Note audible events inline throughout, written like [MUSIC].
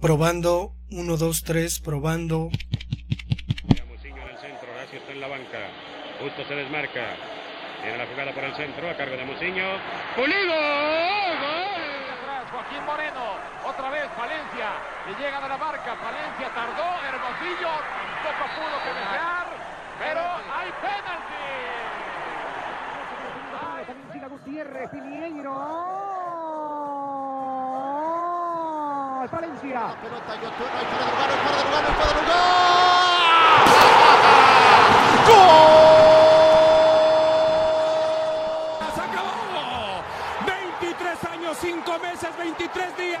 Probando, 1, 2, 3, probando. Muciño en el centro, Horacio está en la banca. Justo se desmarca. Tiene la jugada por el centro, a cargo de Muciño. ¡Pulido! ¡Gol! Atrás, Joaquín Moreno, otra vez Valencia, le llega de la marca, Valencia tardó, Hermosillo tampoco pudo cabecear, pero hay penalti. Gutiérrez, Piñeiro. Valencia. La pelota, Yotun, no hay fuera de lugar, no hay fuera de lugar, no hay fuera de lugar. ¡Gol! ¡Se acabó! 23 años, 5 meses, 23 días,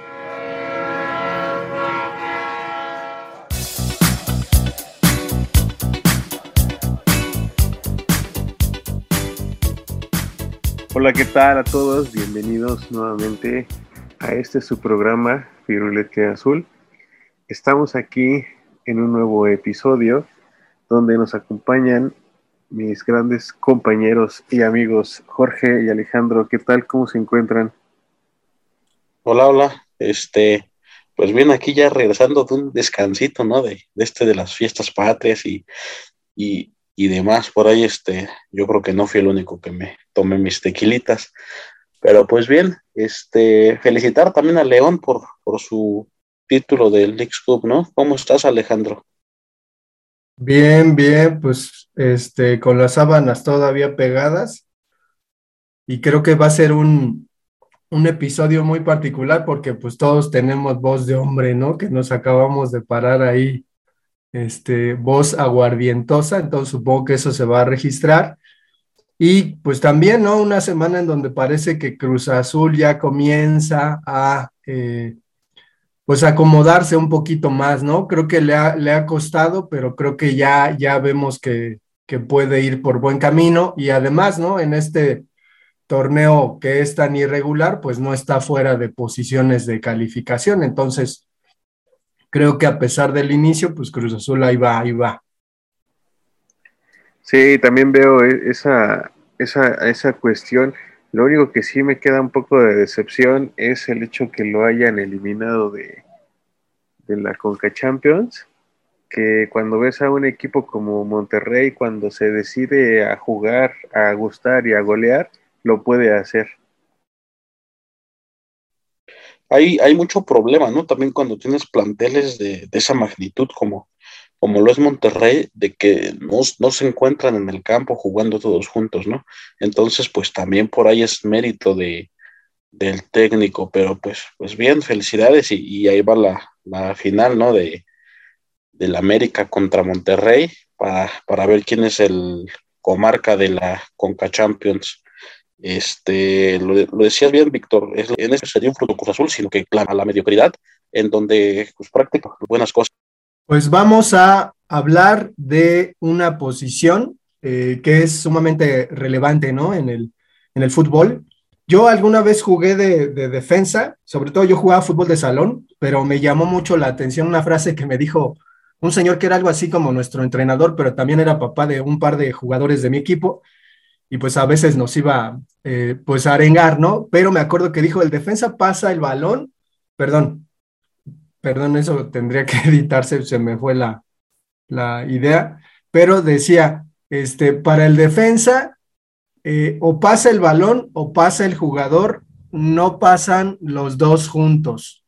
Hola, ¿qué tal a todos? Bienvenidos nuevamente a este su programa Firulete Azul. Estamos aquí en un nuevo episodio donde nos acompañan mis grandes compañeros y amigos Jorge y Alejandro. ¿Qué tal? ¿Cómo se encuentran? Hola, hola. Este, pues bien, aquí ya regresando de un descansito, ¿no? De, de este de las fiestas patrias y, y, y demás. Por ahí, este, yo creo que no fui el único que me tomé mis tequilitas. Pero pues bien, este, felicitar también a León por, por su título del League Cup, ¿no? ¿Cómo estás, Alejandro? Bien, bien, pues este, con las sábanas todavía pegadas. Y creo que va a ser un, un episodio muy particular porque pues todos tenemos voz de hombre, ¿no? Que nos acabamos de parar ahí, este, voz aguardientosa, entonces supongo que eso se va a registrar. Y pues también, ¿no? Una semana en donde parece que Cruz Azul ya comienza a, eh, pues, acomodarse un poquito más, ¿no? Creo que le ha, le ha costado, pero creo que ya, ya vemos que, que puede ir por buen camino. Y además, ¿no? En este torneo que es tan irregular, pues no está fuera de posiciones de calificación. Entonces, creo que a pesar del inicio, pues Cruz Azul ahí va, ahí va. Sí, también veo e- esa, esa, esa cuestión. Lo único que sí me queda un poco de decepción es el hecho que lo hayan eliminado de, de la Conca Champions, que cuando ves a un equipo como Monterrey, cuando se decide a jugar, a gustar y a golear, lo puede hacer. Hay, hay mucho problema, ¿no? También cuando tienes planteles de, de esa magnitud como, como lo es Monterrey, de que no, no, se encuentran en el campo jugando todos juntos, ¿no? Entonces, pues también por ahí es mérito de, del técnico, pero pues, pues bien, felicidades y, ahí va la, la, final, ¿no? De, del América contra Monterrey para, para ver quién es el comarca de la Conca Champions. Este, lo, lo decías bien, Víctor, es, en eso sería un fruto Cruz Azul, sino que clama la mediocridad, en donde pues prácticamente buenas cosas. Pues vamos a hablar de una posición eh, que es sumamente relevante, ¿no? En el, en el fútbol. Yo alguna vez jugué de, de, defensa, sobre todo yo jugaba fútbol de salón, pero me llamó mucho la atención una frase que me dijo un señor que era algo así como nuestro entrenador, pero también era papá de un par de jugadores de mi equipo, y pues a veces nos iba eh, pues a arengar, ¿no? Pero me acuerdo que dijo, el defensa pasa el balón, perdón, perdón, eso tendría que [LAUGHS] editarse, se me fue la, la idea, pero decía, este, para el defensa, eh, o pasa el balón o pasa el jugador, no pasan los dos juntos.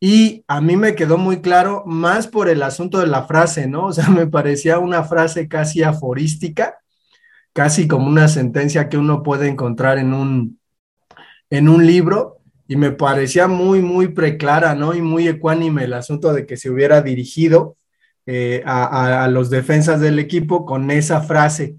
Y a mí me quedó muy claro, más por el asunto de la frase, ¿no? O sea, [LAUGHS] me parecía una frase casi aforística, casi como una sentencia que uno puede encontrar en un, en un libro, y me parecía muy, muy preclara, ¿no? Y muy ecuánime el asunto de que se hubiera dirigido eh, a, a, los defensas del equipo con esa frase.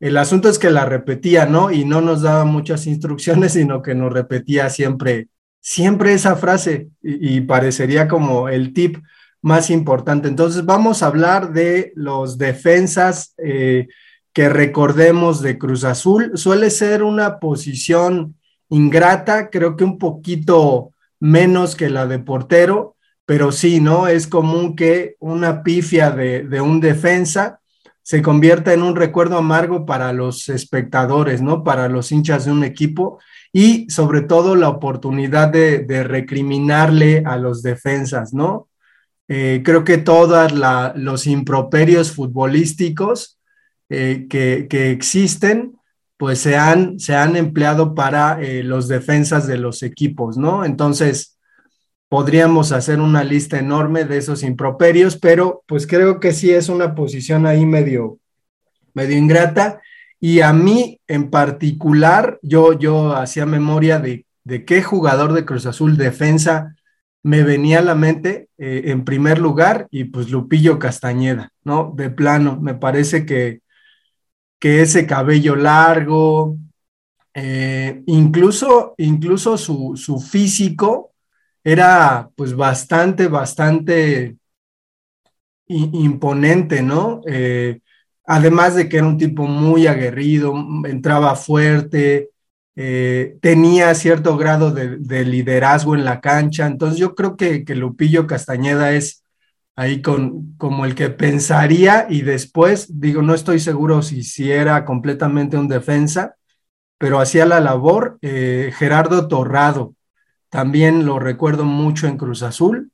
El asunto es que la repetía, ¿no? Y no nos daba muchas instrucciones, [LAUGHS] sino que nos repetía siempre, siempre esa frase y, parecería como el tip más importante. Entonces vamos a hablar de los defensas eh, que recordemos de Cruz Azul. Suele ser una posición ingrata, creo que un poquito menos que la de portero, pero sí, ¿no? Es común que una pifia de, de un defensa se convierta en un recuerdo amargo para los espectadores, ¿no? Para los hinchas de un equipo y sobre todo la oportunidad de, recriminarle a los defensas, ¿no? Eh, creo que todos los improperios futbolísticos eh, que, que, existen, pues se han, se han empleado para eh, los defensas de los equipos, ¿no? Entonces, podríamos hacer una lista enorme de esos improperios, pero pues creo que sí es una posición ahí medio, medio ingrata. Y a mí en particular, yo, yo hacía memoria de, de qué jugador de Cruz Azul defensa me venía a la mente eh, en primer lugar y pues Lupillo Castañeda, ¿no? De plano, me parece que, que ese cabello largo, eh, incluso, incluso su, su, físico era pues bastante, bastante imponente, ¿no? Eh, además de que era un tipo muy aguerrido, entraba fuerte, eh, tenía cierto grado de, de, liderazgo en la cancha. Entonces yo creo que, que, Lupillo Castañeda es ahí con, como el que pensaría y después, digo, no estoy seguro si, si era completamente un defensa, pero hacía la labor. Eh, Gerardo Torrado, también lo recuerdo mucho en Cruz Azul.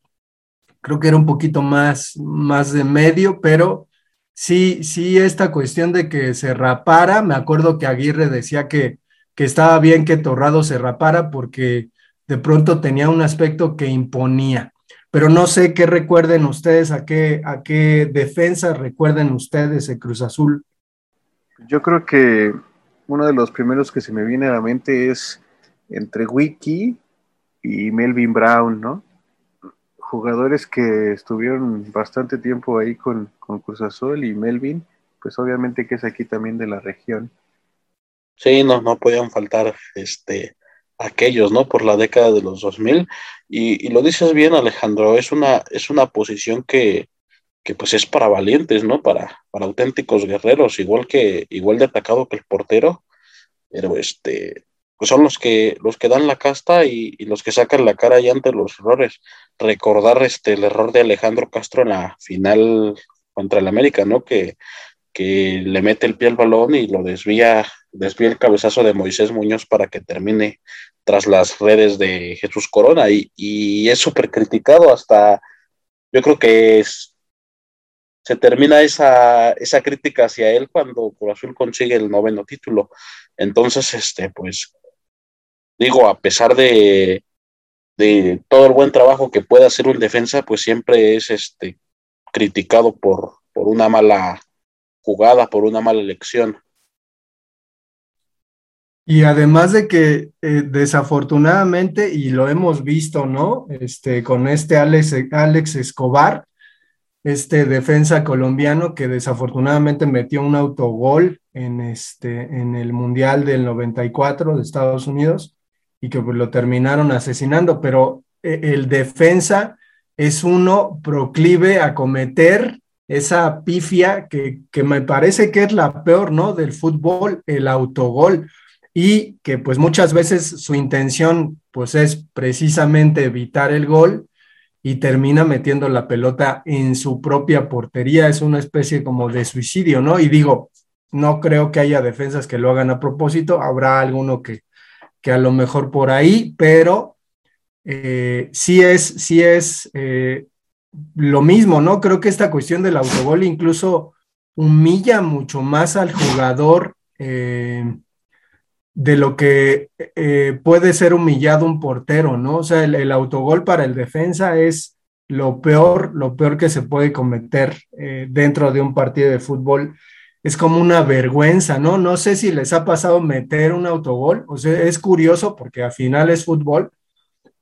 Creo que era un poquito más, más de medio, pero sí, sí, esta cuestión de que se rapara, me acuerdo que Aguirre decía que que estaba bien que Torrado se rapara porque de pronto tenía un aspecto que imponía. Pero no sé qué recuerden ustedes, a qué, a qué defensa recuerden ustedes el Cruz Azul. Yo creo que uno de los primeros que se me viene a la mente es entre Wiki y Melvin Brown, ¿no? Jugadores que estuvieron bastante tiempo ahí con, con Cruz Azul y Melvin, pues obviamente que es aquí también de la región. Sí, no, no podían faltar este, aquellos, ¿no? Por la década de los 2000. Y, y lo dices bien, Alejandro, es una, es una posición que, que pues es para valientes, ¿no? Para, para auténticos guerreros, igual que, igual de atacado que el portero, pero este, pues son los que, los que dan la casta y, y los que sacan la cara ahí ante los errores. Recordar este, el error de Alejandro Castro en la final contra el América, ¿no? Que, que le mete el pie al balón y lo desvía desvía el cabezazo de Moisés Muñoz para que termine tras las redes de Jesús Corona y, es súper criticado hasta, yo creo que es, se termina esa, esa crítica hacia él cuando Cruz Azul consigue el noveno título. Entonces, este, pues, digo, a pesar de, de todo el buen trabajo que puede hacer un defensa, pues siempre es este, criticado por, por una mala jugada, por una mala elección. Y además de que eh, desafortunadamente, y lo hemos visto, ¿no? Este, con este Alex, Alex Escobar, este defensa colombiano que desafortunadamente metió un autogol en, este, en el Mundial del 94 de Estados Unidos y que pues, lo terminaron asesinando, pero eh, el defensa es uno proclive a cometer esa pifia que, que me parece que es la peor, ¿no? Del fútbol, el autogol y que pues muchas veces su intención pues es precisamente evitar el gol y termina metiendo la pelota en su propia portería, es una especie como de suicidio, ¿no? Y digo, no creo que haya defensas que lo hagan a propósito, habrá alguno que, que a lo mejor por ahí, pero eh, sí es, sí es eh, lo mismo, ¿no? Creo que esta cuestión del autogol incluso humilla mucho más al jugador. Eh, de lo que eh, puede ser humillado un portero, ¿no? O sea, el, autogol para el defensa es lo peor, lo peor que se puede cometer eh, dentro de un partido de fútbol. Es como una vergüenza, ¿no? No sé si les ha pasado meter un autogol, o sea, es curioso porque al final es fútbol,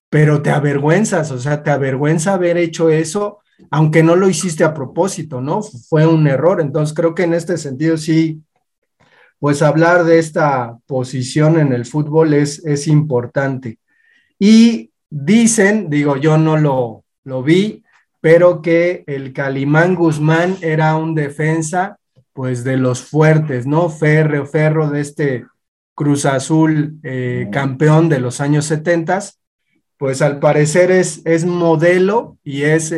pero te avergüenzas, o sea, te avergüenza haber hecho eso, aunque no lo hiciste a propósito, ¿no? Fue un error. Entonces creo que en este sentido sí, pues hablar de esta posición en el fútbol es, es importante. Y dicen, digo, yo no lo, lo vi, pero que el Calimán Guzmán era un defensa pues de los fuertes, ¿no? Ferro, ferro de este Cruz Azul eh, campeón de los años 70, pues al parecer es, es modelo y es,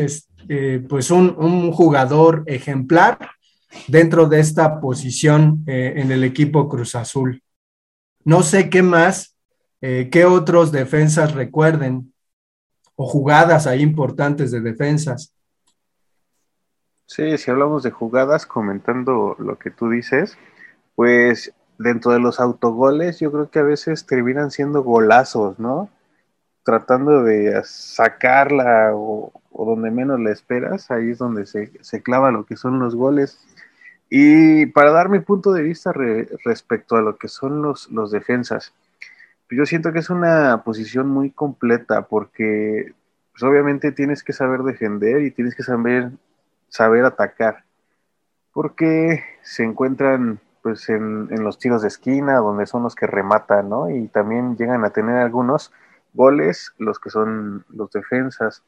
eh, pues un, un, jugador ejemplar dentro de esta posición eh, en el equipo Cruz Azul. No sé qué más, qué otros defensas recuerden o jugadas ahí importantes de defensas. Sí, si hablamos de jugadas, comentando lo que tú dices, pues dentro de los autogoles yo creo que a veces terminan siendo golazos, ¿no? Tratando de sacarla o, donde menos la esperas, ahí es donde se, clava lo que son los goles. Y para dar mi punto de vista respecto a lo que son los, los defensas, yo siento que es una posición muy completa porque pues obviamente tienes que saber defender y tienes que saber, saber atacar. Porque se encuentran pues en, los tiros de esquina, donde son los que rematan, ¿no? Y también llegan a tener algunos goles, los que son los defensas.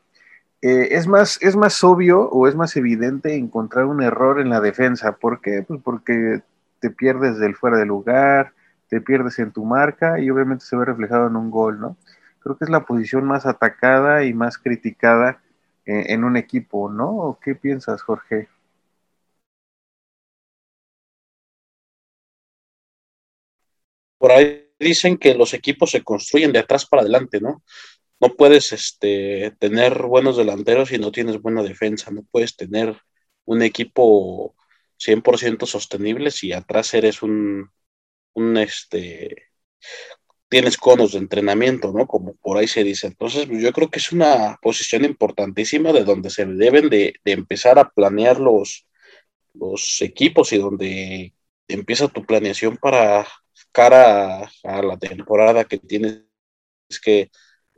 Eh, es, más, es más obvio o es más evidente encontrar un error en la defensa. ¿Por qué? Pues porque te pierdes del fuera de lugar, te pierdes en tu marca y obviamente se ve reflejado en un gol, ¿no? Creo que es la posición más atacada y más criticada en, en un equipo, ¿no? ¿Qué piensas, Jorge? Por ahí dicen que los equipos se construyen de atrás para adelante, ¿no? No puedes este, tener buenos delanteros si no tienes buena defensa, no puedes tener un equipo 100% sostenible si atrás eres un, un este, tienes conos de entrenamiento, ¿no? Como por ahí se dice. Entonces, pues, yo creo que es una posición importantísima de donde se deben de, empezar a planear los, los equipos y donde empieza tu planeación para cara a, la temporada que tienes que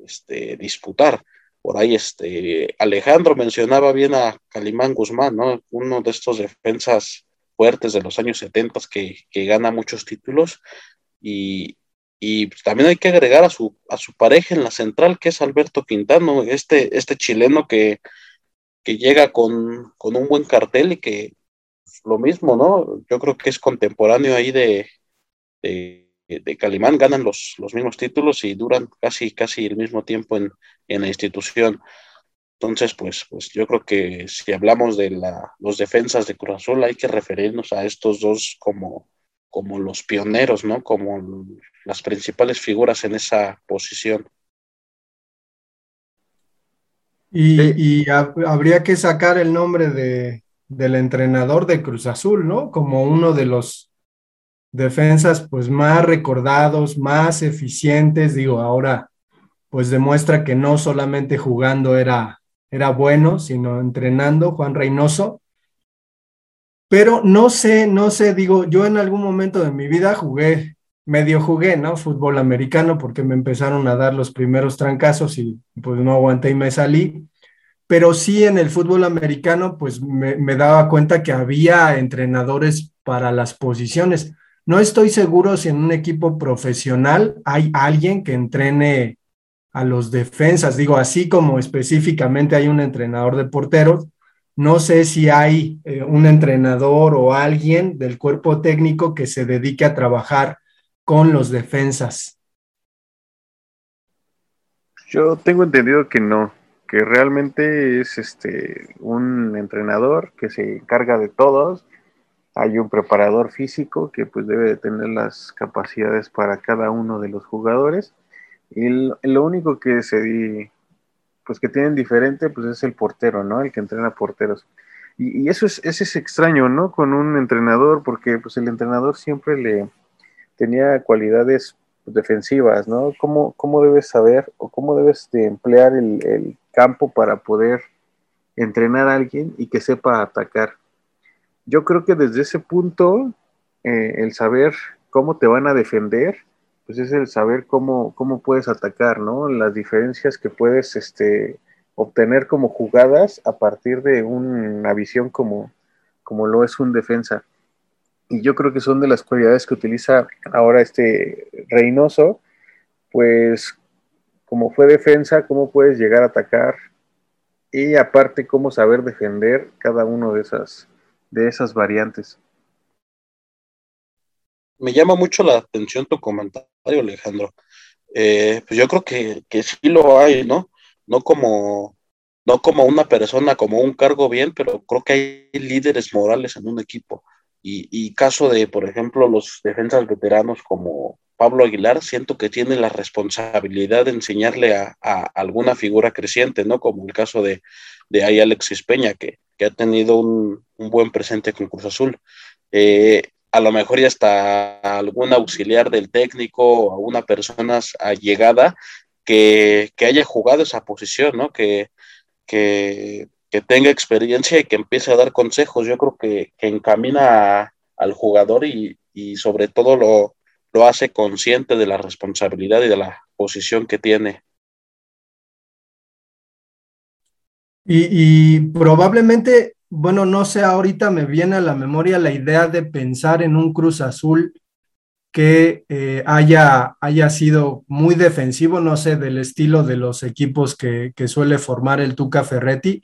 este, disputar. Por ahí este, Alejandro mencionaba bien a Calimán Guzmán, ¿no? Uno de estos defensas fuertes de los años 70 que, que gana muchos títulos y, y también hay que agregar a su, a su pareja en la central, que es Alberto Quintano, este, este chileno que, que llega con, con, un buen cartel y que lo mismo, ¿no? Yo creo que es contemporáneo ahí de, de, Calimán, ganan los, los, mismos títulos y duran casi, casi el mismo tiempo en, en la institución. Entonces, pues, pues yo creo que si hablamos de la, los defensas de Cruz Azul, hay que referirnos a estos dos como, como los pioneros, ¿no? Como las principales figuras en esa posición. Y, y habría que sacar el nombre de, del entrenador de Cruz Azul, ¿no? Como uno de los defensas pues más recordados, más eficientes, digo, ahora pues demuestra que no solamente jugando era, era bueno, sino entrenando, Juan Reynoso. Pero no sé, no sé, digo, yo en algún momento de mi vida jugué, medio jugué, ¿no? Fútbol americano porque me empezaron a dar los primeros trancazos y pues no aguanté y me salí. Pero sí en el fútbol americano pues me, me daba cuenta que había entrenadores para las posiciones no estoy seguro si en un equipo profesional hay alguien que entrene a los defensas, digo, así como específicamente hay un entrenador de porteros, no sé si hay eh, un entrenador o alguien del cuerpo técnico que se dedique a trabajar con los defensas. Yo tengo entendido que no, que realmente es este un entrenador que se encarga de todos hay un preparador físico que pues debe de tener las capacidades para cada uno de los jugadores y lo único que se pues que tienen diferente pues es el portero, ¿no? El que entrena porteros. Y, eso es, ese es extraño, ¿no? Con un entrenador, porque pues el entrenador siempre le tenía cualidades defensivas, ¿no? ¿Cómo, cómo debes saber o cómo debes de emplear el, el campo para poder entrenar a alguien y que sepa atacar? Yo creo que desde ese punto, eh, el saber cómo te van a defender, pues es el saber cómo, cómo puedes atacar, ¿no? Las diferencias que puedes este, obtener como jugadas a partir de una visión como, como lo es un defensa. Y yo creo que son de las cualidades que utiliza ahora este Reynoso, pues como fue defensa, cómo puedes llegar a atacar y aparte cómo saber defender cada uno de esas, de esas variantes. Me llama mucho la atención tu comentario, Alejandro. Eh, pues yo creo que, que sí lo hay, ¿no? No como, no como una persona, como un cargo bien, pero creo que hay líderes morales en un equipo. Y, y caso de, por ejemplo, los defensas veteranos como Pablo Aguilar, siento que tiene la responsabilidad de enseñarle a, alguna figura creciente, ¿no? Como el caso de, ahí Alexis Peña, que, que ha tenido un, buen presente con Cruz Azul. Eh, a lo mejor ya hasta algún auxiliar del técnico o una persona allegada que, que haya jugado esa posición, ¿no? Que, que, tenga experiencia y que empiece a dar consejos. Yo creo que, encamina al jugador y, y sobre todo lo, lo, hace consciente de la responsabilidad y de la posición que tiene. Y, probablemente bueno, no sé, ahorita me viene a la memoria la idea de pensar en un Cruz Azul que eh, haya, haya sido muy defensivo, no sé, del estilo de los equipos que, que, suele formar el Tuca Ferretti.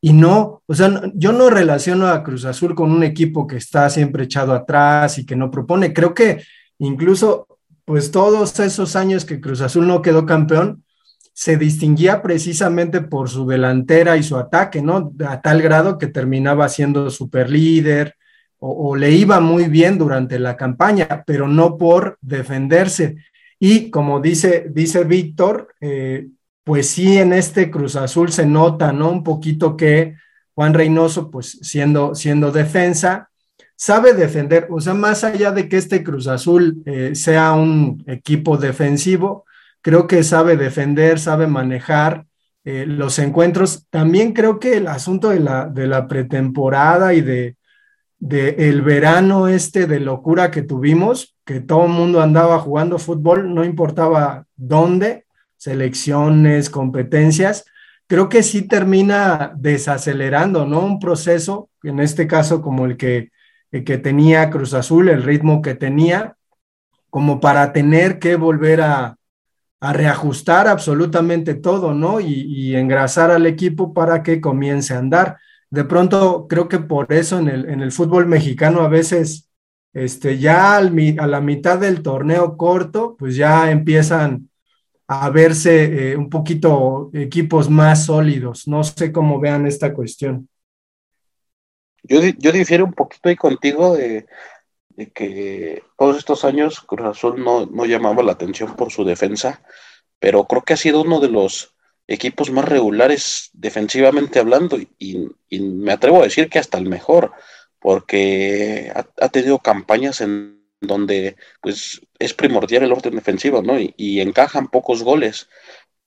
Y no, o sea, yo no relaciono a Cruz Azul con un equipo que está siempre echado atrás y que no propone. Creo que incluso, pues todos esos años que Cruz Azul no quedó campeón, se distinguía precisamente por su delantera y su ataque, ¿no? A tal grado que terminaba siendo super líder o, o, le iba muy bien durante la campaña, pero no por defenderse. Y como dice, dice Víctor, eh, pues sí, en este Cruz Azul se nota, ¿no? Un poquito que Juan Reynoso, pues siendo, siendo defensa, sabe defender, o sea, más allá de que este Cruz Azul eh, sea un equipo defensivo, creo que sabe defender, sabe manejar eh, los encuentros. También creo que el asunto de la, de la pretemporada y de, de, el verano este de locura que tuvimos, que todo el mundo andaba jugando fútbol, no importaba dónde, selecciones, competencias, creo que sí termina desacelerando, ¿no? Un proceso, en este caso como el que, que tenía Cruz Azul, el ritmo que tenía, como para tener que volver a, reajustar absolutamente todo, ¿no? Y, engrasar al equipo para que comience a andar. De pronto, creo que por eso en el, fútbol mexicano a veces, este, ya a la mitad del torneo corto, pues ya empiezan a verse eh, un poquito equipos más sólidos. No sé cómo vean esta cuestión. Yo, yo difiero un poquito ahí contigo de, que todos estos años Cruz Azul no, no, llamaba la atención por su defensa, pero creo que ha sido uno de los equipos más regulares defensivamente hablando y, me atrevo a decir que hasta el mejor, porque ha, ha, tenido campañas en donde pues es primordial el orden defensivo, ¿no? Y, y encajan pocos goles.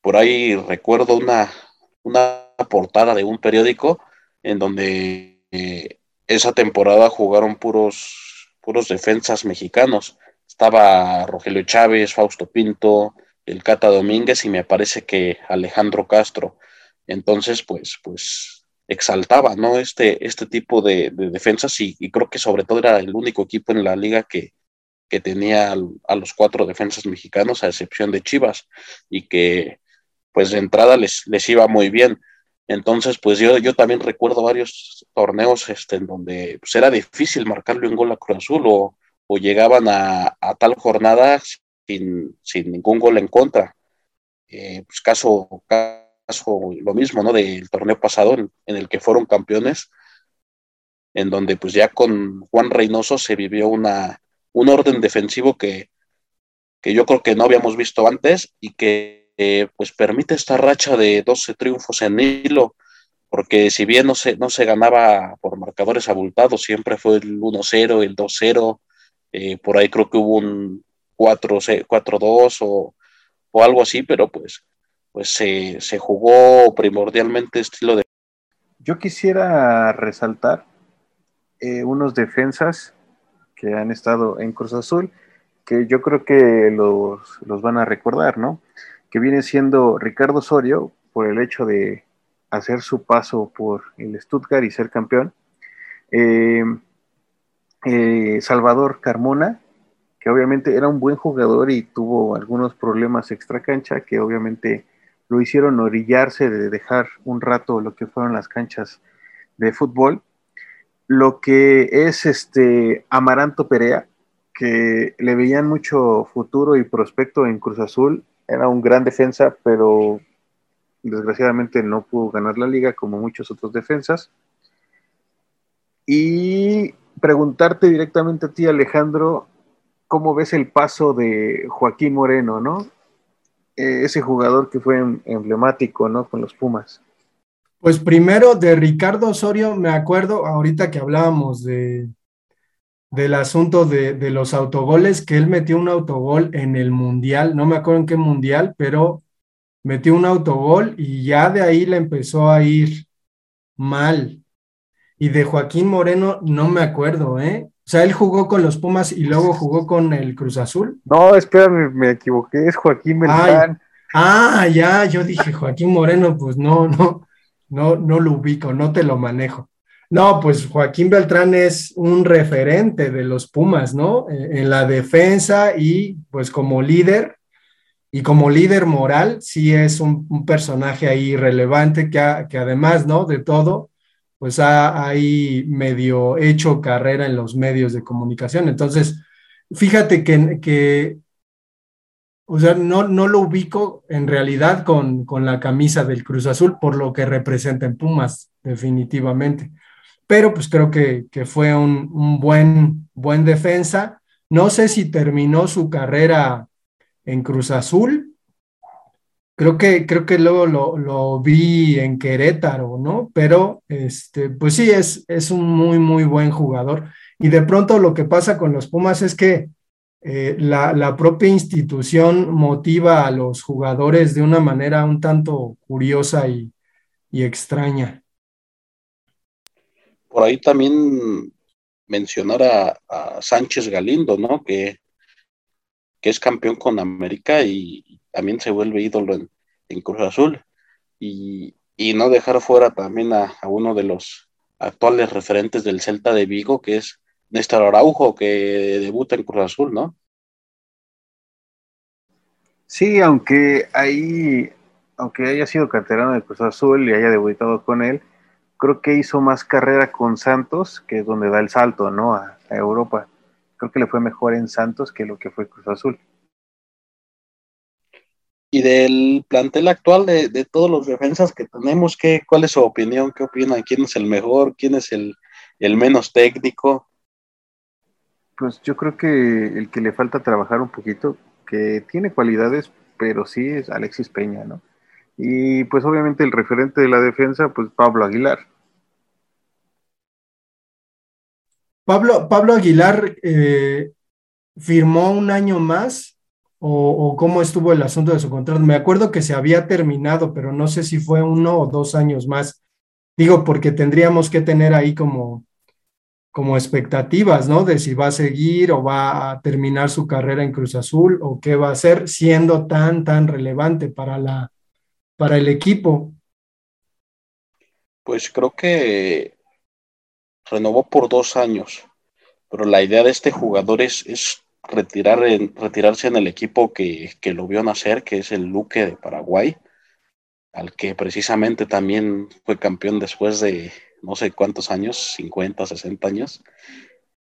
Por ahí recuerdo una, una portada de un periódico en donde eh, esa temporada jugaron puros puros defensas mexicanos. Estaba Rogelio Chávez, Fausto Pinto, el Cata Domínguez y me parece que Alejandro Castro. Entonces, pues, pues exaltaba, ¿no? Este, este tipo de, de defensas y, y, creo que sobre todo era el único equipo en la liga que, que tenía a los cuatro defensas mexicanos, a excepción de Chivas, y que pues de entrada les, les iba muy bien. Entonces, pues yo, yo también recuerdo varios torneos este, en donde pues, era difícil marcarle un gol a Cruz Azul o, o llegaban a, a, tal jornada sin, sin, ningún gol en contra. Eh, pues caso, caso lo mismo, ¿no? Del torneo pasado en, el que fueron campeones, en donde pues ya con Juan Reynoso se vivió una, un orden defensivo que, que yo creo que no habíamos visto antes y que eh, pues permite esta racha de 12 triunfos en hilo, porque si bien no se, no se ganaba por marcadores abultados, siempre fue el 1-0, el 2-0, eh, por ahí creo que hubo un 4-2 o, o, algo así, pero pues, pues se, se jugó primordialmente estilo de... Yo quisiera resaltar eh, unos defensas que han estado en Cruz Azul, que yo creo que los, los van a recordar, ¿no? Que viene siendo Ricardo Osorio por el hecho de hacer su paso por el Stuttgart y ser campeón. Eh, eh, Salvador Carmona, que obviamente era un buen jugador y tuvo algunos problemas extra cancha, que obviamente lo hicieron orillarse de dejar un rato lo que fueron las canchas de fútbol. Lo que es este Amaranto Perea, que le veían mucho futuro y prospecto en Cruz Azul, era un gran defensa, pero desgraciadamente no pudo ganar la liga como muchos otros defensas. Y preguntarte directamente a ti, Alejandro, ¿cómo ves el paso de Joaquín Moreno, no? Eh, ese jugador que fue em, emblemático, ¿no? Con los Pumas. Pues primero de Ricardo Osorio, me acuerdo ahorita que hablábamos de, del asunto de, de, los autogoles, que él metió un autogol en el Mundial, no me acuerdo en qué Mundial, pero metió un autogol y ya de ahí le empezó a ir mal. Y de Joaquín Moreno no me acuerdo, ¿eh? O sea, él jugó con los Pumas y luego jugó con el Cruz Azul. No, espérame, me equivoqué, es Joaquín Beltrán. ah, ya, yo dije Joaquín Moreno, pues no, no, no, no lo ubico, no te lo manejo. No, pues Joaquín Beltrán es un referente de los Pumas, ¿no? En la defensa y pues como líder y como líder moral, sí es un, personaje ahí relevante que, que además, ¿no? De todo, pues ha ahí medio hecho carrera en los medios de comunicación. Entonces, fíjate que, que o sea, no, no lo ubico en realidad con, con, la camisa del Cruz Azul por lo que representa en Pumas, definitivamente. Pero pues creo que, que fue un, un, buen, buen defensa. No sé si terminó su carrera en Cruz Azul, Creo que, creo que luego lo, vi en Querétaro, ¿no? Pero, este, pues sí, es, es un muy, muy buen jugador. Y de pronto lo que pasa con los Pumas es que eh, la, propia institución motiva a los jugadores de una manera un tanto curiosa y, extraña. Por ahí también mencionar a, Sánchez Galindo, ¿no? Que, que es campeón con América y, también se vuelve ídolo en, Cruz Azul. Y, no dejar fuera también a, uno de los actuales referentes del Celta de Vigo, que es Néstor Araujo, que debuta en Cruz Azul, ¿no? Sí, aunque ahí, aunque haya sido canterano de Cruz Azul y haya debutado con él, creo que hizo más carrera con Santos, que es donde da el salto, ¿no? a Europa. Creo que le fue mejor en Santos que lo que fue Cruz Azul. Y del plantel actual de, todos los defensas que tenemos, ¿qué, ¿cuál es su opinión? ¿Qué opinan? ¿Quién es el mejor? ¿Quién es el, menos técnico? Pues yo creo que el que le falta trabajar un poquito, que tiene cualidades, pero sí es Alexis Peña, ¿no? Y pues obviamente el referente de la defensa, pues Pablo Aguilar. Pablo, Pablo Aguilar eh, firmó un año más o, cómo estuvo el asunto de su contrato. Me acuerdo que se había terminado, pero no sé si fue uno o dos años más. Digo, porque tendríamos que tener ahí como, como expectativas, ¿no? De si va a seguir o va a terminar su carrera en Cruz Azul o qué va a hacer siendo tan, tan relevante para, la, para el equipo. Pues creo que renovó por dos años, pero la idea de este jugador es, retirar en, retirarse en el equipo que, lo vio nacer, que es el Luque de Paraguay, al que precisamente también fue campeón después de no sé cuántos años, 50, 60 años.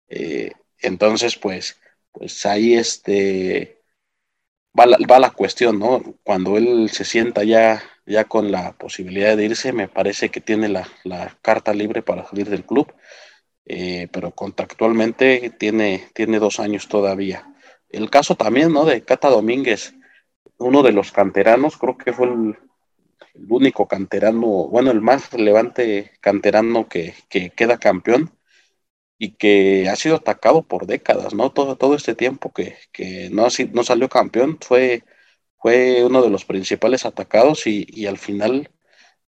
Eh, entonces, pues, pues ahí este, va, la, va la cuestión, ¿no? Cuando él se sienta ya, ya con la posibilidad de irse, me parece que tiene la, la carta libre para salir del club eh, pero contractualmente tiene, tiene dos años todavía. El caso también, ¿no? De Cata Domínguez, uno de los canteranos, creo que fue el, único canterano, bueno, el más relevante canterano que, queda campeón y que ha sido atacado por décadas, ¿no? Todo, todo este tiempo que, no, no salió campeón fue, fue uno de los principales atacados y, y al final,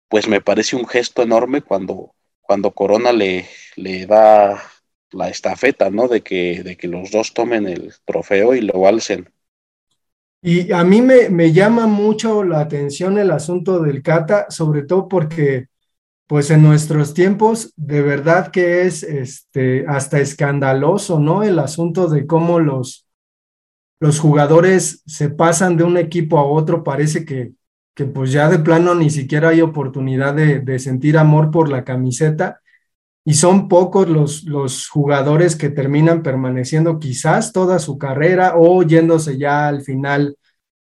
pues me parece un gesto enorme cuando cuando Corona le, le da la estafeta, ¿no? De que, de que los dos tomen el trofeo y lo alcen. Y a mí me, me, llama mucho la atención el asunto del Cata, sobre todo porque, pues en nuestros tiempos, de verdad que es este, hasta escandaloso, ¿no? El asunto de cómo los, los jugadores se pasan de un equipo a otro, parece que, que pues ya de plano ni siquiera hay oportunidad de, de sentir amor por la camiseta y son pocos los, los jugadores que terminan permaneciendo quizás toda su carrera o yéndose ya al final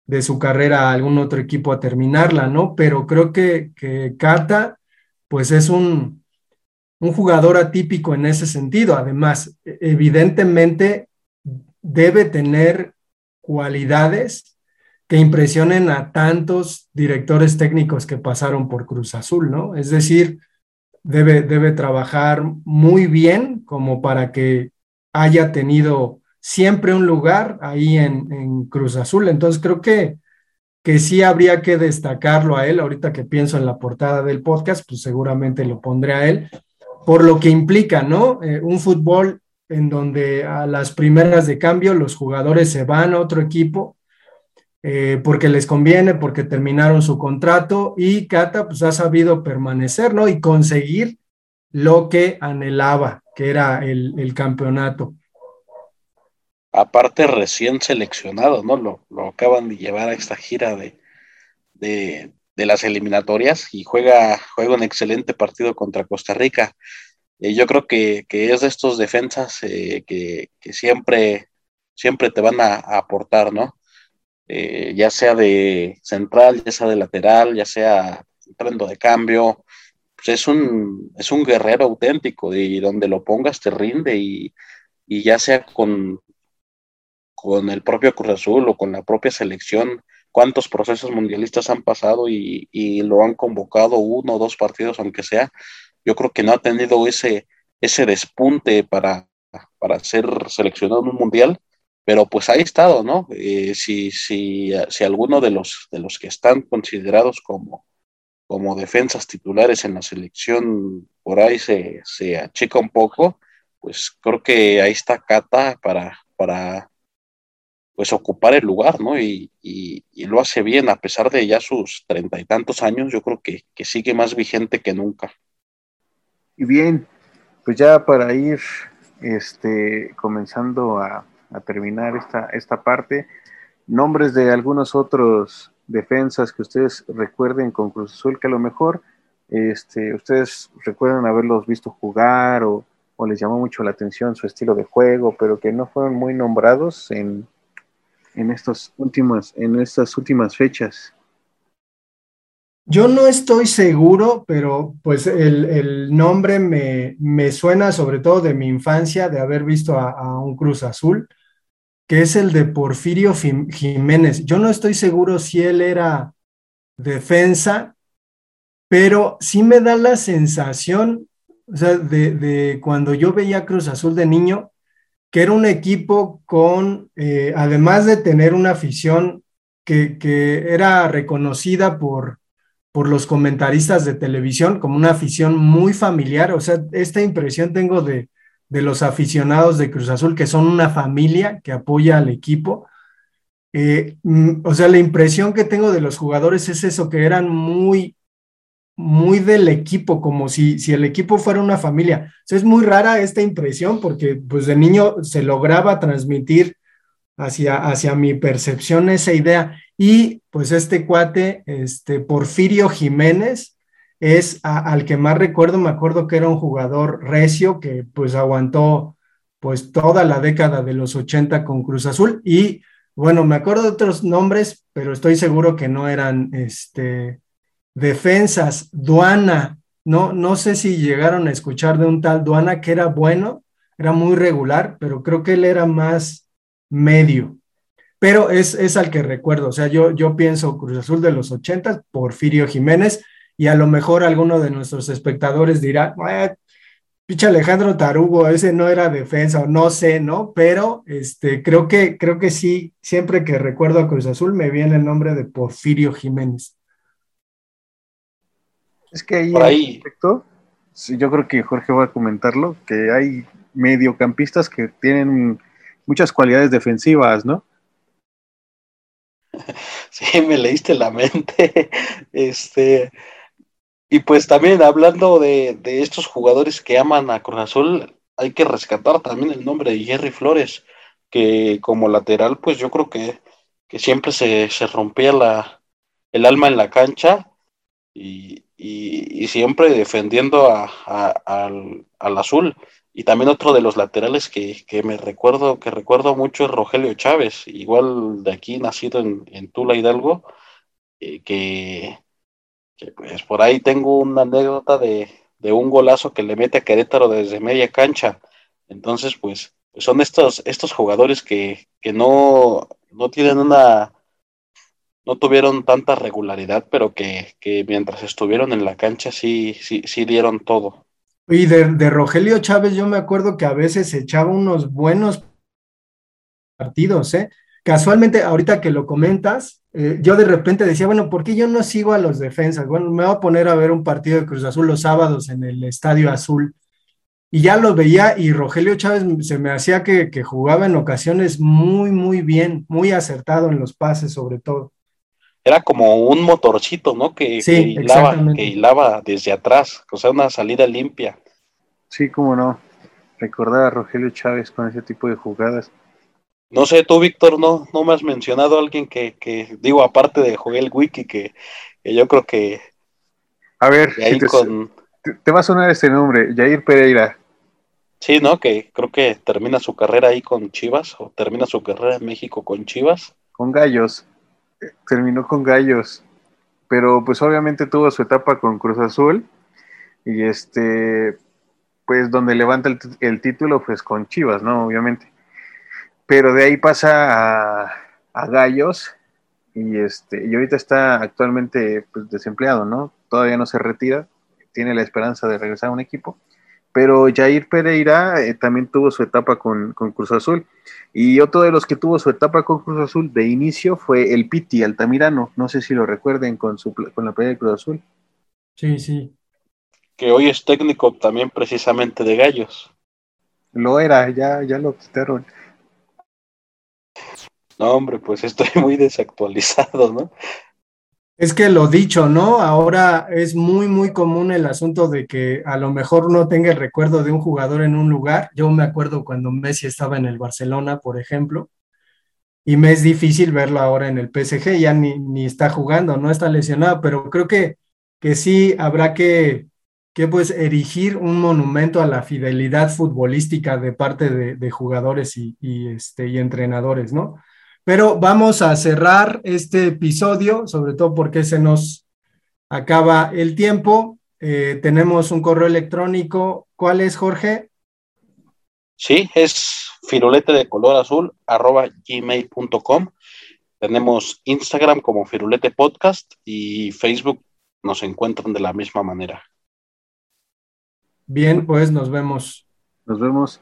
de su carrera a algún otro equipo a terminarla, ¿no? Pero creo que, que Cata, pues es un, un jugador atípico en ese sentido. Además, evidentemente debe tener cualidades que impresionen a tantos directores técnicos que pasaron por Cruz Azul, ¿no? Es decir, debe, debe trabajar muy bien como para que haya tenido siempre un lugar ahí en, en Cruz Azul. Entonces creo que, que sí habría que destacarlo a él. Ahorita que pienso en la portada del podcast, pues seguramente lo pondré a él, por lo que implica, ¿no? Eh, un fútbol en donde a las primeras de cambio los jugadores se van a otro equipo eh, porque les conviene, porque terminaron su contrato y Cata pues ha sabido permanecer, ¿no? Y conseguir lo que anhelaba, que era el, el campeonato. Aparte recién seleccionado, ¿no? Lo, lo, acaban de llevar a esta gira de, de, de las eliminatorias y juega, juega un excelente partido contra Costa Rica. Eh, yo creo que, que, es de estos defensas eh, que, que, siempre, siempre te van a, a aportar, ¿no? Eh, ya sea de central, ya sea de lateral, ya sea entrando de cambio, pues es un, es un guerrero auténtico y donde lo pongas te rinde y, y ya sea con, con el propio Cruz Azul o con la propia selección, cuántos procesos mundialistas han pasado y, y, lo han convocado uno o dos partidos, aunque sea, yo creo que no ha tenido ese, ese despunte para, para ser seleccionado en un mundial, pero pues ha estado, ¿no? Eh, si, si, si alguno de los, de los que están considerados como, como defensas titulares en la selección por ahí se, se achica un poco, pues creo que ahí está Cata para, para pues ocupar el lugar, ¿no? Y, y, y, lo hace bien, a pesar de ya sus treinta y tantos años, yo creo que, que sigue más vigente que nunca. Y bien, pues ya para ir este, comenzando a, a terminar esta, esta parte, nombres de algunos otros defensas que ustedes recuerden con Cruz Azul, que a lo mejor este, ustedes recuerdan haberlos visto jugar o, o, les llamó mucho la atención su estilo de juego, pero que no fueron muy nombrados en, en, estos últimos, en estas últimas fechas. Yo no estoy seguro, pero pues el, el nombre me, me, suena sobre todo de mi infancia, de haber visto a, a un Cruz Azul que es el de Porfirio Jiménez. Yo no estoy seguro si él era defensa, pero sí me da la sensación, o sea, de, de cuando yo veía Cruz Azul de niño, que era un equipo con, eh, además de tener una afición que, que era reconocida por, por los comentaristas de televisión como una afición muy familiar, o sea, esta impresión tengo de, de los aficionados de Cruz Azul, que son una familia que apoya al equipo. Eh, o sea, la impresión que tengo de los jugadores es eso, que eran muy, muy del equipo, como si, si el equipo fuera una familia. O es muy rara esta impresión porque pues de niño se lograba transmitir hacia, hacia mi percepción esa idea. Y pues este cuate, este Porfirio Jiménez, es al que más recuerdo, me acuerdo que era un jugador recio que pues aguantó pues toda la década de los 80 con Cruz Azul y bueno, me acuerdo de otros nombres, pero estoy seguro que no eran este defensas, Duana, no no sé si llegaron a escuchar de un tal Duana que era bueno, era muy regular, pero creo que él era más medio. Pero es, es al que recuerdo, o sea, yo, yo pienso Cruz Azul de los 80, Porfirio Jiménez, y a lo mejor alguno de nuestros espectadores dirá, picha Alejandro Tarugo, ese no era defensa, o no sé, ¿no? Pero este, creo, que, creo que sí, siempre que recuerdo a Cruz Azul me viene el nombre de Porfirio Jiménez. Es que ahí, ahí. Respecto, yo creo que Jorge va a comentarlo, que hay mediocampistas que tienen muchas cualidades defensivas, ¿no? [LAUGHS] Sí, me leíste la mente. [LAUGHS] Este, y pues también hablando de, de, estos jugadores que aman a Cruz Azul, hay que rescatar también el nombre de Jerry Flores, que como lateral, pues yo creo que, que siempre se, se rompía la, el alma en la cancha y, y, siempre defendiendo a, al, al, azul. Y también otro de los laterales que, que, me recuerdo, que recuerdo mucho es Rogelio Chávez, igual de aquí, nacido en, en Tula Hidalgo, eh, que, pues por ahí tengo una anécdota de, de, un golazo que le mete a Querétaro desde media cancha. Entonces, pues, pues son estos, estos jugadores que, que no, no tienen una no tuvieron tanta regularidad, pero que, que, mientras estuvieron en la cancha sí, sí, sí dieron todo. Y de, de, Rogelio Chávez yo me acuerdo que a veces echaba unos buenos partidos, ¿eh? Casualmente, ahorita que lo comentas, eh, yo de repente decía, bueno, ¿por qué yo no sigo a los defensas? Bueno, me voy a poner a ver un partido de Cruz Azul los sábados en el Estadio Azul. Y ya lo veía y Rogelio Chávez se me hacía que, que jugaba en ocasiones muy, muy bien, muy acertado en los pases sobre todo era como un motorcito, ¿no? Que, que, hilaba, que, hilaba, desde atrás, o sea, una salida limpia. Sí, cómo no. Recordar a Rogelio Chávez con ese tipo de jugadas. No sé, tú, Víctor, no, no me has mencionado a alguien que, que digo, aparte de Joel Wiki, que, que yo creo que. A ver, te, con... te, va a sonar este nombre, Jair Pereira. Sí, ¿no? Que creo que termina su carrera ahí con Chivas, o termina su carrera en México con Chivas. Con Gallos terminó con Gallos, pero pues obviamente tuvo su etapa con Cruz Azul y este, pues donde levanta el, título pues con Chivas, ¿no? Obviamente. Pero de ahí pasa a, a, Gallos y este, y ahorita está actualmente pues desempleado, ¿no? Todavía no se retira, tiene la esperanza de regresar a un equipo pero Jair Pereira eh, también tuvo su etapa con, Cruz Azul. Y otro de los que tuvo su etapa con Cruz Azul de inicio fue el Piti Altamirano. No sé si lo recuerden con, su, con la pelea de Cruz Azul. Sí, sí. Que hoy es técnico también precisamente de Gallos. Lo era, ya, ya lo quitaron. No, hombre, pues estoy [LAUGHS] muy desactualizado, ¿no? Es que lo dicho, ¿no? Ahora es muy, muy común el asunto de que a lo mejor no tenga el recuerdo de un jugador en un lugar. Yo me acuerdo cuando Messi estaba en el Barcelona, por ejemplo, y me es difícil verlo ahora en el PSG, ya ni, ni está jugando, no está lesionado, pero creo que, que sí habrá que, que pues erigir un monumento a la fidelidad futbolística de parte de, de jugadores y, este, y entrenadores, ¿no? Pero vamos a cerrar este episodio, sobre todo porque se nos acaba el tiempo. Eh, tenemos un correo electrónico. ¿Cuál es, Jorge? Sí, es firulete de color azul arroba gmail.com. Tenemos Instagram como Firulete Podcast y Facebook nos encuentran de la misma manera. Bien, pues nos vemos. Nos vemos.